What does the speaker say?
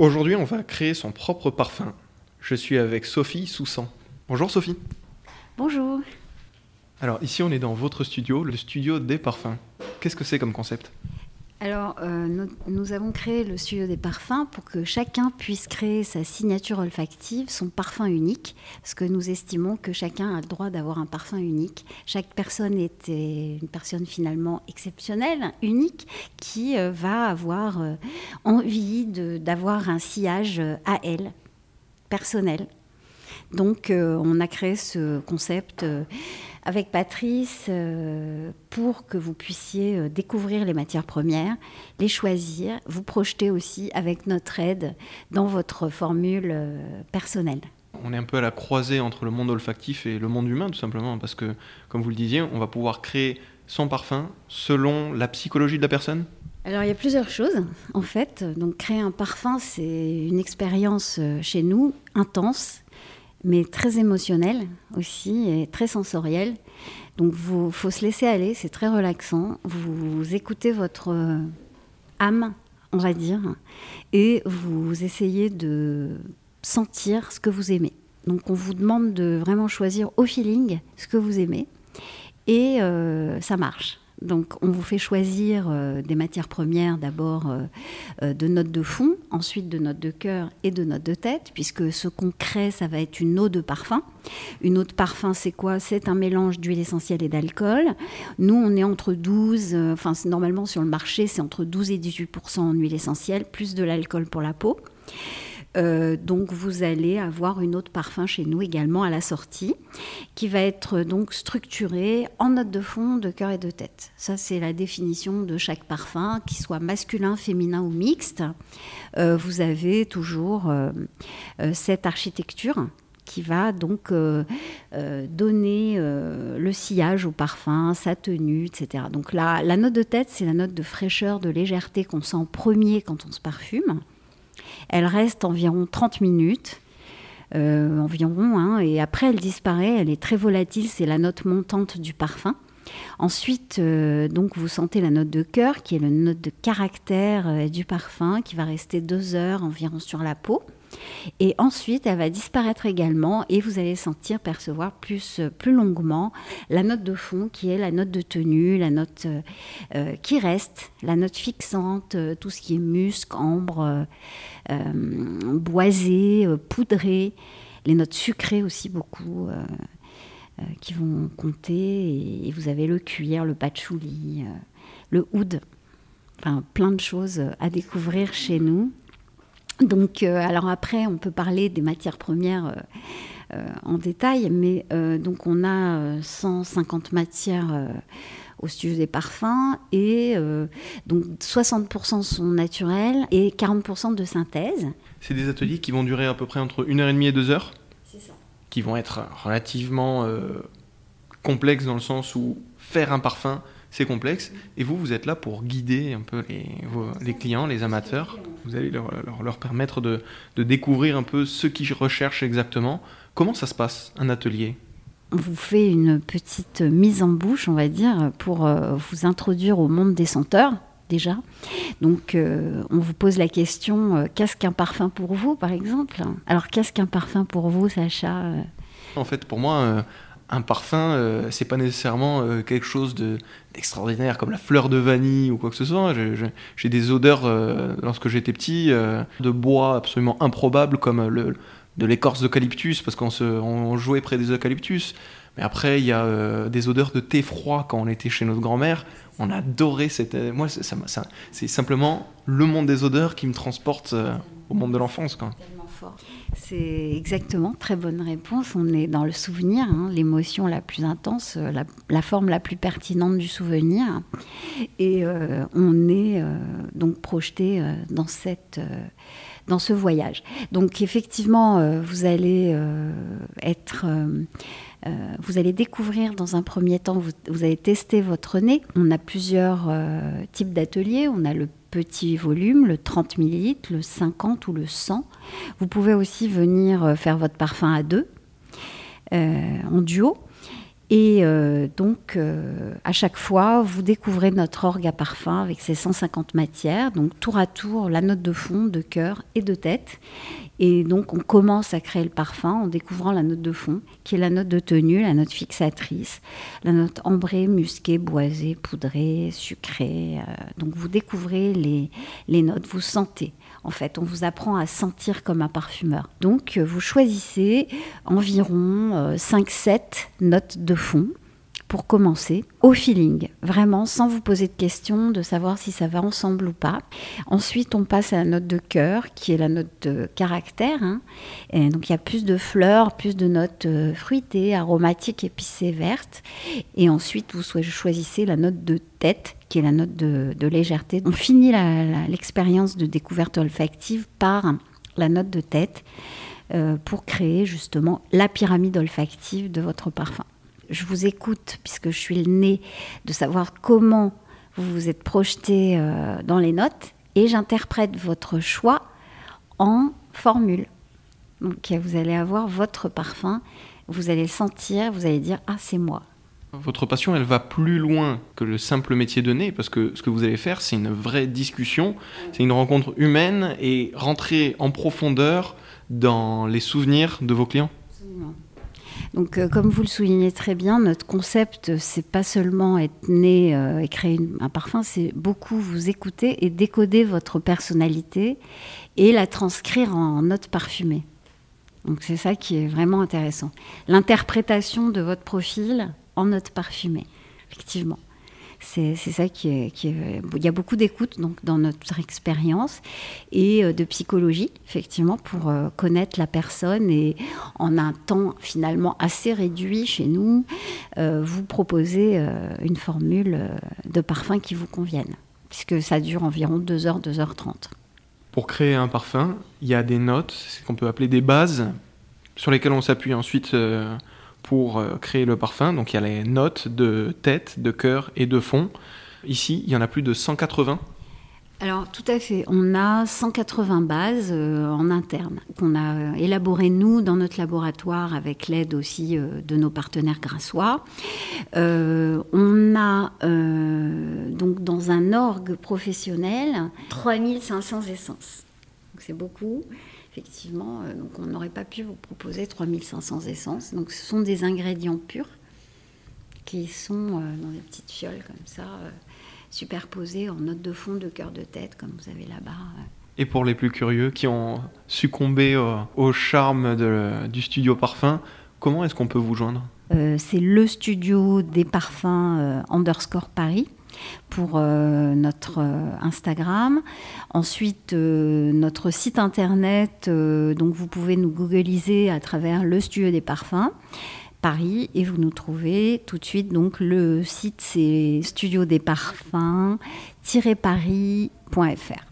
Aujourd'hui, on va créer son propre parfum. Je suis avec Sophie Soussan. Bonjour Sophie. Bonjour. Alors ici, on est dans votre studio, le studio des parfums. Qu'est-ce que c'est comme concept? Alors, euh, nous, avons créé le studio des parfums pour que chacun puisse créer sa signature olfactive, son parfum unique, parce que nous estimons que chacun a le droit d'avoir un parfum unique. Chaque personne est une personne finalement exceptionnelle, unique, qui euh, va avoir euh, envie d'avoir un sillage à elle, personnel. Donc, on a créé ce concept avec Patrice euh, pour que vous puissiez euh, découvrir les matières premières, les choisir, vous projeter aussi avec notre aide dans votre formule euh, personnelle. On est un peu à la croisée entre le monde olfactif et le monde humain, tout simplement, parce que, comme vous le disiez, on va pouvoir créer son parfum selon la psychologie de la personne alors il y a plusieurs choses en fait. Donc créer un parfum, c'est une expérience chez nous intense mais très émotionnel aussi et très sensoriel. Donc il faut se laisser aller, c'est très relaxant. Vous, écoutez votre euh, âme, on va dire, et vous essayez de sentir ce que vous aimez. Donc on vous demande de vraiment choisir au feeling ce que vous aimez, et euh, ça marche. Donc, on vous fait choisir euh, des matières premières, d'abord euh, euh, de notes de fond, ensuite de notes de cœur et de notes de tête, puisque ce qu'on crée, ça va être une eau de parfum. Une eau de parfum, c'est quoi? C'est un mélange d'huile essentielle et d'alcool. Nous, on est entre 12, enfin, normalement sur le marché, c'est entre 12 et 18% en huile essentielle, plus de l'alcool pour la peau. Euh, donc vous allez avoir une autre parfum chez nous également à la sortie, qui va être donc structurée en note de fond, de cœur et de tête. Ça c'est la définition de chaque parfum, qu'il soit masculin, féminin ou mixte. Euh, vous avez toujours euh, cette architecture qui va donc donner le sillage au parfum, sa tenue, etc. Donc la, la note de tête, c'est la note de fraîcheur, de légèreté qu'on sent en premier quand on se parfume. Elle reste environ 30 minutes. Euh, environ, hein, et après elle disparaît, elle est très volatile, c'est la note montante du parfum. Ensuite, euh, donc vous sentez la note de cœur, qui est la note de caractère euh, du parfum, qui va rester deux heures environ sur la peau. Et ensuite, elle va disparaître également et vous allez sentir percevoir plus, plus longuement la note de fond qui est la note de tenue, la note euh, qui reste, la note fixante, euh, tout ce qui est musc, ambre, euh, boisé, poudré, les notes sucrées aussi beaucoup. qui vont compter et, vous avez le cuir, le patchouli, le oud, enfin plein de choses à découvrir chez nous. Donc, euh, alors après, on peut parler des matières premières euh, euh, en détail, mais donc on a 150 matières au studio des parfums et donc 60% sont naturels et 40% de synthèse. C'est des ateliers qui vont durer à peu près entre une heure et demie et deux heures. C'est ça. Qui vont être relativement complexes dans le sens où faire un parfum, c'est complexe. Et vous, vous êtes là pour guider un peu les, les clients, les amateurs. Vous allez leur, leur, permettre de, de, découvrir un peu ce qu'ils recherchent exactement. Comment ça se passe, un atelier? On vous fait une petite mise en bouche, on va dire, pour euh, vous introduire au monde des senteurs, déjà. Donc, euh, on vous pose la question euh, qu'est-ce qu'un parfum pour vous, par exemple? Alors, qu'est-ce qu'un parfum pour vous, Sacha? En fait, pour moi, un parfum, euh, c'est pas nécessairement euh, quelque chose d'extraordinaire comme la fleur de vanille ou quoi que ce soit. J'ai des odeurs euh, lorsque j'étais petit de bois absolument improbables comme de l'écorce d'eucalyptus parce qu'on on jouait près des eucalyptus. Mais après, il y a des odeurs de thé froid quand on était chez notre grand-mère. On adorait cette. Moi, c'est simplement le monde des odeurs qui me transporte au monde de l'enfance. C'est exactement, très bonne réponse. On est dans le souvenir, hein, l'émotion la plus intense, euh, la, forme la plus pertinente du souvenir. Et euh, on est euh, donc projeté dans, cette, dans ce voyage. Donc effectivement, vous allez être... vous allez découvrir dans un premier temps, vous, vous, allez tester votre nez. On a plusieurs types d'ateliers. On a le petit volume, le 30 ml, le 50 ou le 100. Vous pouvez aussi venir euh, faire votre parfum à deux, euh, en duo. Et euh, donc, euh, à chaque fois, vous découvrez notre orgue à parfum avec ses 150 matières, donc tour à tour la note de fond, de cœur et de tête. Et donc, on commence à créer le parfum en découvrant la note de fond, qui est la note de tenue, la note fixatrice, la note ambrée, musquée, boisée, poudrée, sucrée. Euh, donc, vous découvrez les, les notes, vous sentez. En fait, on vous apprend à sentir comme un parfumeur. Donc, euh, vous choisissez environ 5-7 euh, notes de fond pour commencer, au feeling, vraiment sans vous poser de questions, de savoir si ça va ensemble ou pas. Ensuite, on passe à la note de cœur, qui est la note de caractère. Hein. Et donc, il y a plus de fleurs, plus de notes euh, fruitées, aromatiques, épicées, vertes. Et ensuite, vous choisissez la note de tête, qui est la note de, légèreté. On finit l'expérience de découverte olfactive par la note de tête euh, pour créer justement la pyramide olfactive de votre parfum je vous écoute, puisque je suis le nez, de savoir comment vous vous êtes projeté euh, dans les notes, et j'interprète votre choix en formule. Donc vous allez avoir votre parfum, vous allez le sentir, vous allez dire ah c'est moi. Votre passion, elle va plus loin que le simple métier de nez, parce que ce que vous allez faire, c'est une vraie discussion, c'est une rencontre humaine et rentrer en profondeur dans les souvenirs de vos clients. Donc, euh, comme vous le soulignez très bien, notre concept, c'est pas seulement être né euh, et créer un parfum, c'est beaucoup vous écouter et décoder votre personnalité et la transcrire en notes parfumées. Donc, c'est ça qui est vraiment intéressant. L'interprétation de votre profil en notes parfumées, effectivement. C'est ça qui est, qui Il y a beaucoup d'écoute donc dans notre expérience et euh, de psychologie, effectivement, pour euh, connaître la personne et en un temps finalement assez réduit chez nous, euh, vous proposer une formule de parfum qui vous convienne, puisque ça dure environ 2 heures, 2 heures 30. Pour créer un parfum, il y a des notes, ce qu'on peut appeler des bases, sur lesquelles on s'appuie ensuite pour euh, créer le parfum. Donc il y a les notes de tête, de cœur et de fond. Ici, il y en a plus de 180. Alors tout à fait, on a 180 bases euh, en interne qu'on a euh, élaborées nous dans notre laboratoire avec l'aide aussi de nos partenaires grassois. on a donc dans un orgue professionnel 3500 essences. C'est beaucoup effectivement, euh, donc on n'aurait pas pu vous proposer 3500 essences. Donc ce sont des ingrédients purs qui sont euh, dans des petites fioles comme ça, euh, superposées en notes de fond de cœur de tête, comme vous avez là-bas. Et pour les plus curieux qui ont succombé au, charme du studio parfum, comment est-ce qu'on peut vous joindre? C'est le studio des parfums underscore Paris pour euh, notre euh, Instagram. Ensuite, euh, notre site internet, donc vous pouvez nous googliser à travers le studio des parfums. Paris et vous nous trouvez tout de suite donc le site c'est studio des parfums-paris.fr